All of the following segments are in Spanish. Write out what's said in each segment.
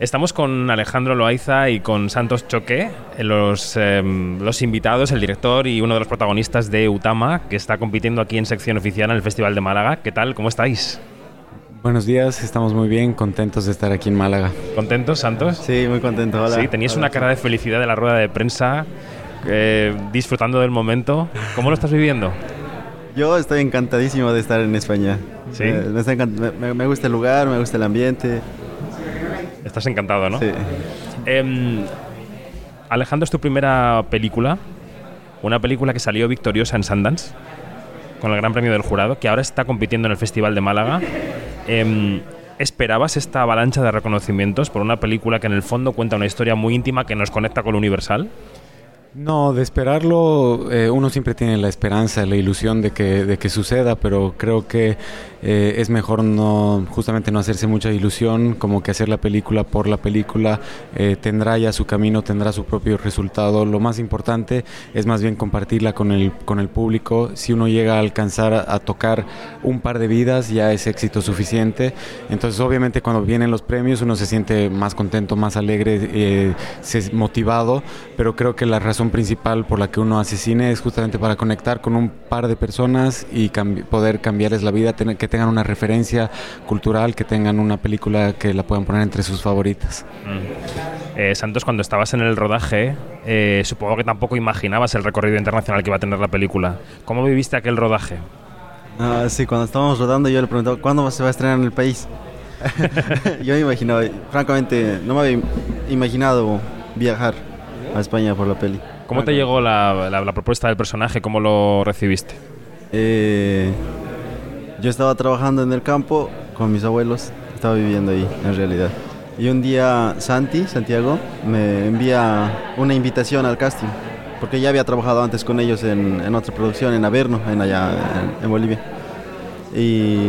Estamos con Alejandro Loaiza y con Santos Choque, los, em, los invitados, el director y uno de los protagonistas de Utama, que está compitiendo aquí en sección oficial en el Festival de Málaga. ¿Qué tal? ¿Cómo estáis? Buenos días, estamos muy bien, contentos de estar aquí en Málaga. ¿Contentos, Santos? Sí, muy contento. Hola. Sí, tenías una cara de felicidad de la rueda de prensa, eh, disfrutando del momento. ¿Cómo lo estás viviendo? Yo estoy encantadísimo de estar en España. Sí. Eh, me, me- me gusta el lugar, me gusta el ambiente. Estás encantado, ¿no? Sí. Em, Alejandro, es tu primera película, una película que salió victoriosa en Sundance, con el Gran Premio del Jurado, que ahora está compitiendo en el Festival de Málaga. Em, ¿Esperabas esta avalancha de reconocimientos por una película que en el fondo cuenta una historia muy íntima que nos conecta con lo universal? No, de esperarlo, eh, uno siempre tiene la esperanza, la ilusión de que, de que suceda, pero creo que eh, es mejor no, justamente no hacerse mucha ilusión, como que hacer la película por la película, eh, tendrá ya su camino, tendrá su propio resultado. Lo más importante es más bien compartirla con el, con el público. Si uno llega a alcanzar a, tocar un par de vidas, ya es éxito suficiente. Entonces, obviamente, cuando vienen los premios, uno se siente más contento, más alegre, se- motivado, pero creo que la razón principal por la que uno hace cine es justamente para conectar con un par de personas y cambi- poder cambiarles la vida, tener, que tengan una referencia cultural, que tengan una película que la puedan poner entre sus favoritas. Eh, Santos, cuando estabas en el rodaje, eh, supongo que tampoco imaginabas el recorrido internacional que iba a tener la película. ¿Cómo viviste aquel rodaje? Ah, sí, cuando estábamos rodando yo le preguntaba, ¿cuándo se va a estrenar en el país? yo me imaginaba, francamente, no me había imaginado viajar a España por la peli. ¿Cómo te llegó la, la- la propuesta del personaje? ¿Cómo lo recibiste? Eh, yo estaba trabajando en el campo con mis abuelos, estaba viviendo ahí en realidad. Y un día Santi, Santiago, me envía una invitación al casting, porque ya había trabajado antes con ellos en, en otra producción, en Averno, en allá en, en Bolivia. Y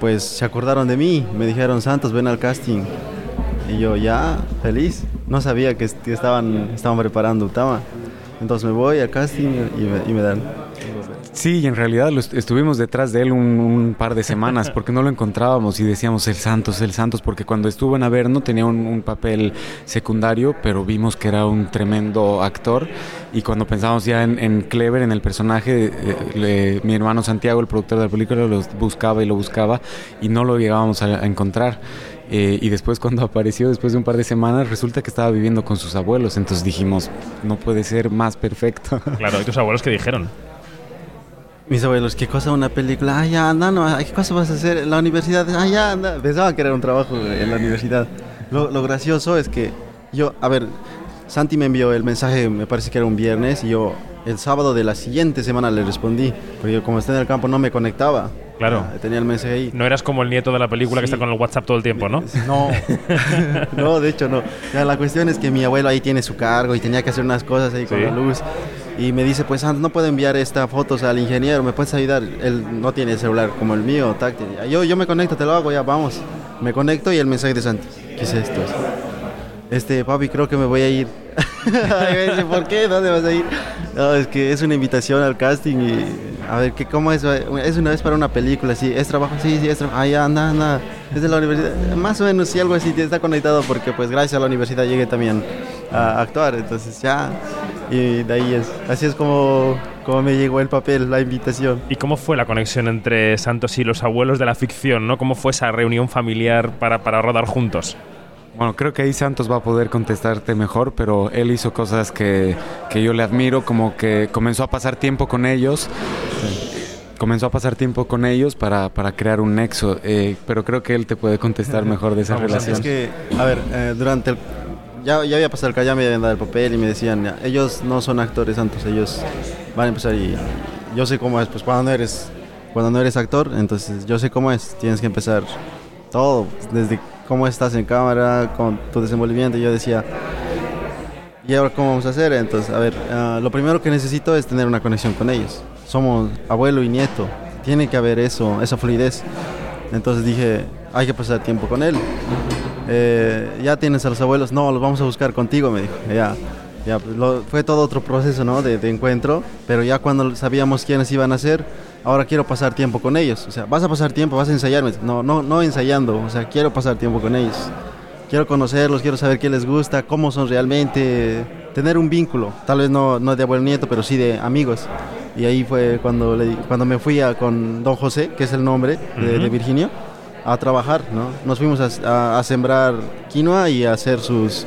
pues se acordaron de mí, me dijeron, Santos, ven al casting. Y yo ya, feliz, no sabía que, que estaban, estaban preparando Utama. Entonces me voy al casting y me, y me dan. Sí, y en realidad lo est- estuvimos detrás de él un, un par de semanas porque no lo encontrábamos y decíamos el Santos, el Santos, porque cuando estuvo en Averno tenía un, un papel secundario, pero vimos que era un tremendo actor y cuando pensábamos ya en, en Clever, en el personaje, eh, le- mi hermano Santiago, el productor de la película, lo buscaba y lo buscaba y no lo llegábamos a, a encontrar. Eh, y después cuando apareció, después de un par de semanas, resulta que estaba viviendo con sus abuelos, entonces dijimos, no puede ser más perfecto. Claro, ¿y tus abuelos qué dijeron? Mis abuelos, ¿qué cosa una película? Ah, ya, anda, no, ¿qué cosa vas a hacer en la universidad? Ah, ya, anda. Pensaban que era un trabajo en la universidad. Lo, lo gracioso es que yo, a ver, Santi me envió el mensaje, me parece que era un viernes, y yo el sábado de la siguiente semana le respondí, porque como estoy en el campo no me conectaba. Claro. Ah, tenía el mensaje ahí. No eras como el nieto de la película que está con el WhatsApp todo el tiempo, ¿no? No, no, de hecho no. Ya, la cuestión es que mi abuelo ahí tiene su cargo y tenía que hacer unas cosas ahí con la luz. Y me dice, pues Santos, no puedo enviar esta fotos al ingeniero, ¿me puedes ayudar? Él no tiene celular como el mío, táctil. Ya, Yo, yo me conecto, te lo hago, ya, vamos. Me conecto y el mensaje de Santi. ¿Qué es esto? Este, papi, creo que me voy a ir. ¿por qué? ¿Dónde vas a ir? No, es que es una invitación al casting y... A ver, ¿qué, ¿cómo es? Es una vez para una película, sí. ¿Es trabajo? Sí, sí, es trabajo. Ah, ya, anda, anda. Es de la universidad. Más o menos, sí, algo así. Está conectado porque, pues, gracias a la universidad llegué también a actuar. Entonces, ya. Y de ahí es. Así es como, como me llegó el papel, la invitación. ¿Y cómo fue la conexión entre Santos y los abuelos de la ficción, ¿no? ¿Cómo fue esa reunión familiar para, para rodar juntos? Bueno, creo que ahí Santos va a poder contestarte mejor, pero él hizo cosas que, que yo le admiro, como que comenzó a pasar tiempo con ellos. Comenzó a pasar tiempo con ellos para, para crear un nexo, eh, pero creo que él te puede contestar mejor de esa Vamos, relación. Es que, a ver, eh, durante el... Ya, ya había pasado el ya me habían dado el papel y me decían, ya, ellos no son actores santos, ellos van a empezar y yo sé cómo es, pues cuando no eres, cuando no eres actor, entonces yo sé cómo es, tienes que empezar todo, desde cómo estás en cámara, con tu desenvolvimiento, yo decía, ¿y ahora cómo vamos a hacer? Entonces, a ver, ah, lo primero que necesito es tener una conexión con ellos, somos abuelo y nieto, tiene que haber eso, esa fluidez, entonces dije, hay que pasar tiempo con él. Eh, ya tienes a los abuelos, no, los vamos a buscar contigo, me dijo. Ya, ya pues, lo- fue todo otro proceso, ¿no? De, de encuentro, pero ya cuando sabíamos quiénes iban a ser, ahora quiero pasar tiempo con ellos. O sea, vas a pasar tiempo, vas a ensayar. Me dice, No, no, no ensayando, o sea, quiero pasar tiempo con ellos. quiero conocerlos, quiero saber qué les gusta, cómo son realmente, tener un vínculo, tal vez no, no de abuelo nieto, pero sí de amigos. Y ahí fue cuando, le, cuando me fui a, con Don José, que es el nombre de, de Virginio, a trabajar, ¿no? Nos fuimos a, a, a, sembrar quinoa y a hacer sus,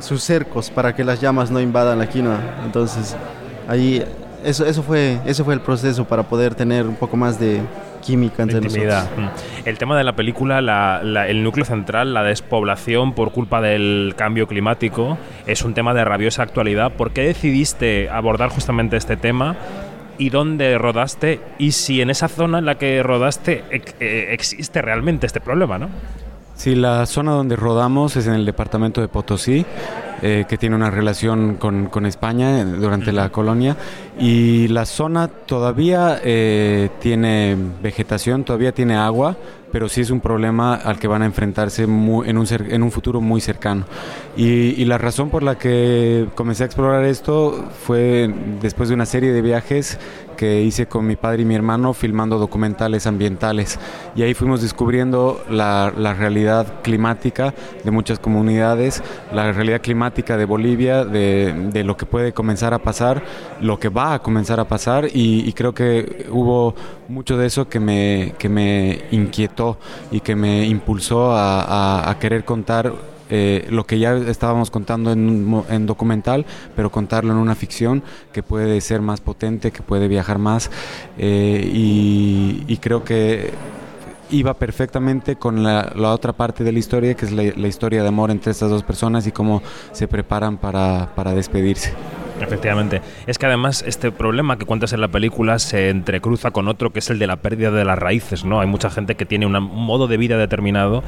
sus cercos para que las llamas no invadan la quinoa. Entonces, ahí, eso, eso, fue, eso fue el proceso para poder tener un poco más de, química entre intimidad. nosotros. El tema de la película, la, la, el núcleo central, la despoblación por culpa del cambio climático, es un tema de rabiosa actualidad. ¿Por qué decidiste abordar justamente este tema? ¿Y dónde rodaste? Y si en esa zona en la que rodaste eh, existe realmente este problema, ¿no? Sí, la zona donde rodamos es en el departamento de Potosí, eh, que tiene una relación con, con España durante la colonia. Y la zona todavía eh, tiene vegetación, todavía tiene agua, pero sí es un problema al que van a enfrentarse muy, en, un en, un futuro muy cercano. Y, y, la razón por la que comencé a explorar esto fue después de una serie de viajes que hice con mi padre y mi hermano filmando documentales ambientales. Y ahí fuimos descubriendo la, la realidad climática de muchas comunidades, la realidad climática de Bolivia, de, de, lo que puede comenzar a pasar, lo que va a comenzar a pasar. Y, y creo que hubo mucho de eso que me, que me inquietó y que me impulsó a, querer contar eh, lo que ya estábamos contando en, en, documental, pero contarlo en una ficción que puede ser más potente, que puede viajar más. Eh, y, creo que iba perfectamente con la, otra parte de la historia, que es la, historia de amor entre estas dos personas y cómo se preparan para, para despedirse. Efectivamente. Es que además este problema que cuentas en la película se entrecruza con otro que es el de la pérdida de las raíces, ¿no? Hay mucha gente que tiene un modo de vida determinado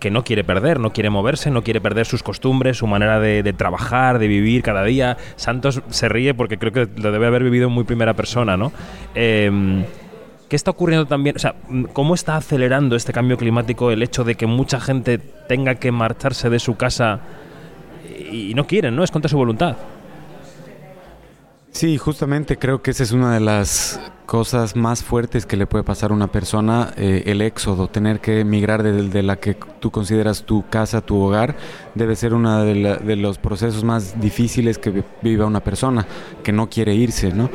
que no quiere perder, no quiere moverse, no quiere perder sus costumbres, su manera de, de, trabajar, de vivir cada día. Santos se ríe porque creo que lo debe haber vivido en muy primera persona, ¿no? Eh, ¿Qué está ocurriendo también? O sea, ¿cómo está acelerando este cambio climático el hecho de que mucha gente tenga que marcharse de su casa y no quieren, ¿no? Es contra su voluntad. Sí, justamente creo que esa es una de las cosas más fuertes que le puede pasar a una persona, eh, el éxodo, tener que emigrar de, la que tú consideras tu casa, tu hogar, debe ser uno de, los procesos más difíciles que viva una persona, que no quiere irse, ¿no?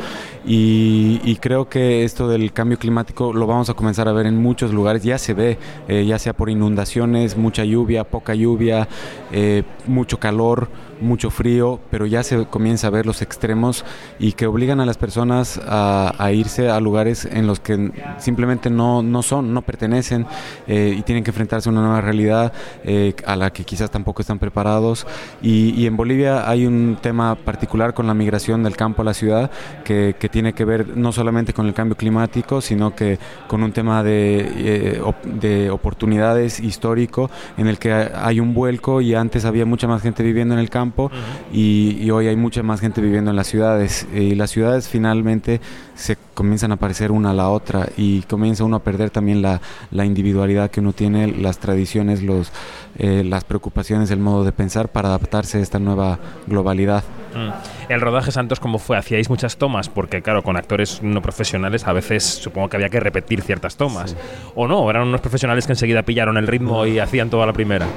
Y, creo que esto del cambio climático lo vamos a comenzar a ver en muchos lugares, ya se ve, eh, ya sea por inundaciones, mucha lluvia, poca lluvia, eh, mucho calor, mucho frío, pero ya se comienza a ver los extremos y que obligan a las personas a irse a lugares en los que simplemente no, no son, no pertenecen eh, y tienen que enfrentarse a una nueva realidad eh, a la que quizás tampoco están preparados. Y, y, en Bolivia hay un tema particular con la migración del campo a la ciudad que, que, tiene que ver no solamente con el cambio climático, sino que con un tema de, eh, de oportunidades histórico en el que hay un vuelco y antes había mucha más gente viviendo en el campo uh -huh. y, y hoy hay mucha más gente viviendo en las ciudades. Y las ciudades finalmente se comienzan a parecer una a la otra y comienza uno a perder también la, la individualidad que uno tiene, las tradiciones, los, eh, las preocupaciones, el modo de pensar para adaptarse a esta nueva globalidad. Mm. El rodaje Santos, ¿cómo fue? ¿Hacíais muchas tomas? Porque, claro, con actores no profesionales a veces supongo que había que repetir ciertas tomas. Sí. ¿O no? ¿Eran unos profesionales que enseguida pillaron el ritmo y hacían toda la primera?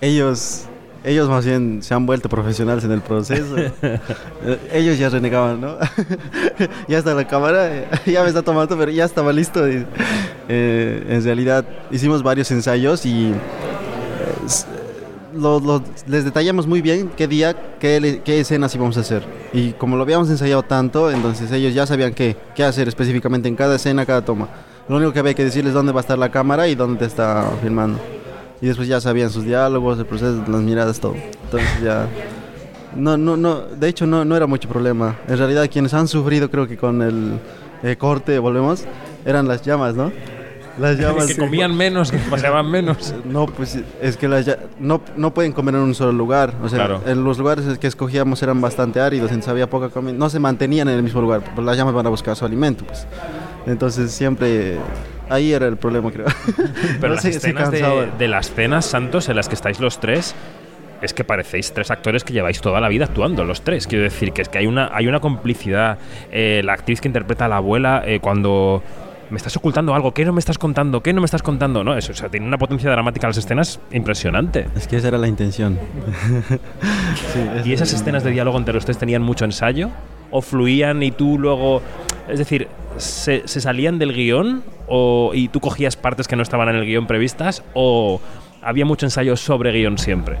Ellos ellos más bien se han vuelto profesionales en el proceso. ellos ya renegaban, ¿no? ya está la cámara, ya me está tomando, pero ya estaba listo. Y, eh, en realidad hicimos varios ensayos y eh, lo, lo, les detallamos muy bien qué día, qué, qué, escenas íbamos a hacer. Y como lo habíamos ensayado tanto, entonces ellos ya sabían qué, qué hacer específicamente en cada escena, cada toma. Lo único que había que decirles dónde va a estar la cámara y dónde está filmando y después ya sabían sus diálogos, el proceso, las miradas, todo. Entonces ya... No, no, no, de hecho no, no era mucho problema. En realidad quienes han sufrido creo que con el eh, corte, volvemos, eran las llamas, ¿no? Las llamas... que comían menos, que paseaban menos. No, pues es que las no, no pueden comer en un solo lugar. O sea, claro. en los lugares que escogíamos eran bastante áridos, entonces había poca comida. No se mantenían en el mismo lugar, pues las llamas van a buscar su alimento, pues. Entonces siempre ahí era el problema, creo. Pero no las sé, escenas de, de, las cenas, Santos, en las que estáis los tres, es que parecéis tres actores que lleváis toda la vida actuando, los tres. Quiero decir que es que hay una, hay una complicidad. Eh, la actriz que interpreta a la abuela, eh, cuando me estás ocultando algo, ¿qué no me estás contando? ¿Qué no me estás contando? No, eso, o sea, tiene una potencia dramática las escenas impresionante. Es que esa era la intención. ¿Y esas escenas de diálogo entre ustedes tenían mucho ensayo? ¿O fluían y tú luego... Es decir, ¿se, salían del guion o, y tú cogías partes que no estaban en el guion previstas? ¿O había mucho ensayo sobre guion siempre?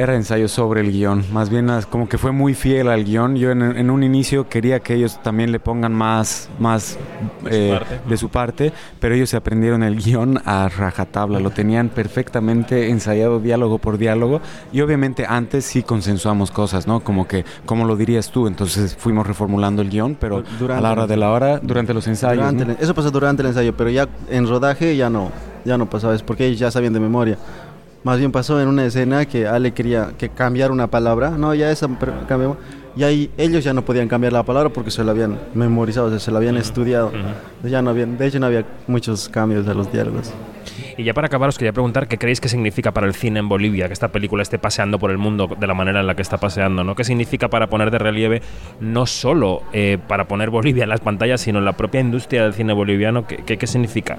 Era ensayo sobre el guion, más bien como que fue muy fiel al guion. Yo en, en un inicio quería que ellos también le pongan más, más De su eh, parte. de su parte, pero ellos se aprendieron el guion a rajatabla, lo tenían perfectamente ensayado diálogo por diálogo y obviamente antes sí consensuamos cosas, ¿no? Como que, ¿cómo lo dirías tú? Entonces fuimos reformulando el guion, pero Durante a la hora de la hora, durante los ensayos. Durante ¿no? el- eso pasó durante el ensayo, pero ya en rodaje ya no, ya no pasaba, es porque ellos ya sabían de memoria. Más bien pasó en una escena que Ale quería que cambiar una palabra, no, ya esa cambiamos, y ahí ellos ya no podían cambiar la palabra porque se la habían memorizado, o sea, se la habían estudiado. Ya no habían, de hecho no había muchos cambios de los diálogos. Y ya para acabar os quería preguntar qué creéis que significa para el cine en Bolivia que esta película esté paseando por el mundo de la manera en la que está paseando, ¿no? ¿Qué significa para poner de relieve no solo eh, para poner Bolivia en las pantallas, sino en la propia industria del cine boliviano? ¿Qué, qué, qué significa?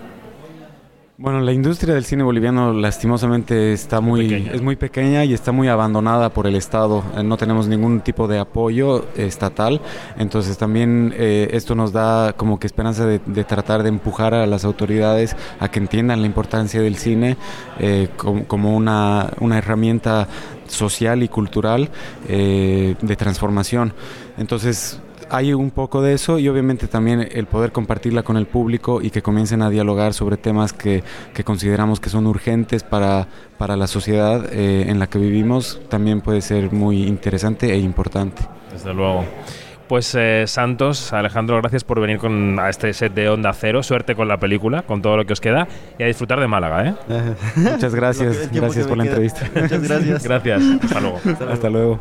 Bueno, la industria del cine boliviano lastimosamente está muy, pequeña. es muy pequeña y está muy abandonada por el Estado. Eh, No tenemos ningún tipo de apoyo estatal, entonces también eh, esto nos da como que esperanza de, de tratar de empujar a las autoridades a que entiendan la importancia del cine eh, com- como una, una herramienta social y cultural eh, de transformación. Entonces hay un poco de eso y obviamente también el poder compartirla con el público y que comiencen a dialogar sobre temas que, que consideramos que son urgentes para, para la sociedad eh, en la que vivimos también puede ser muy interesante e importante. Desde luego. Pues eh, Santos, Alejandro, gracias por venir con, a este set de Onda Cero. Suerte con la película, con todo lo que os queda y a disfrutar de Málaga, ¿eh? Muchas gracias, gracias por la queda. entrevista. Muchas gracias. Gracias. Hasta luego. Hasta luego.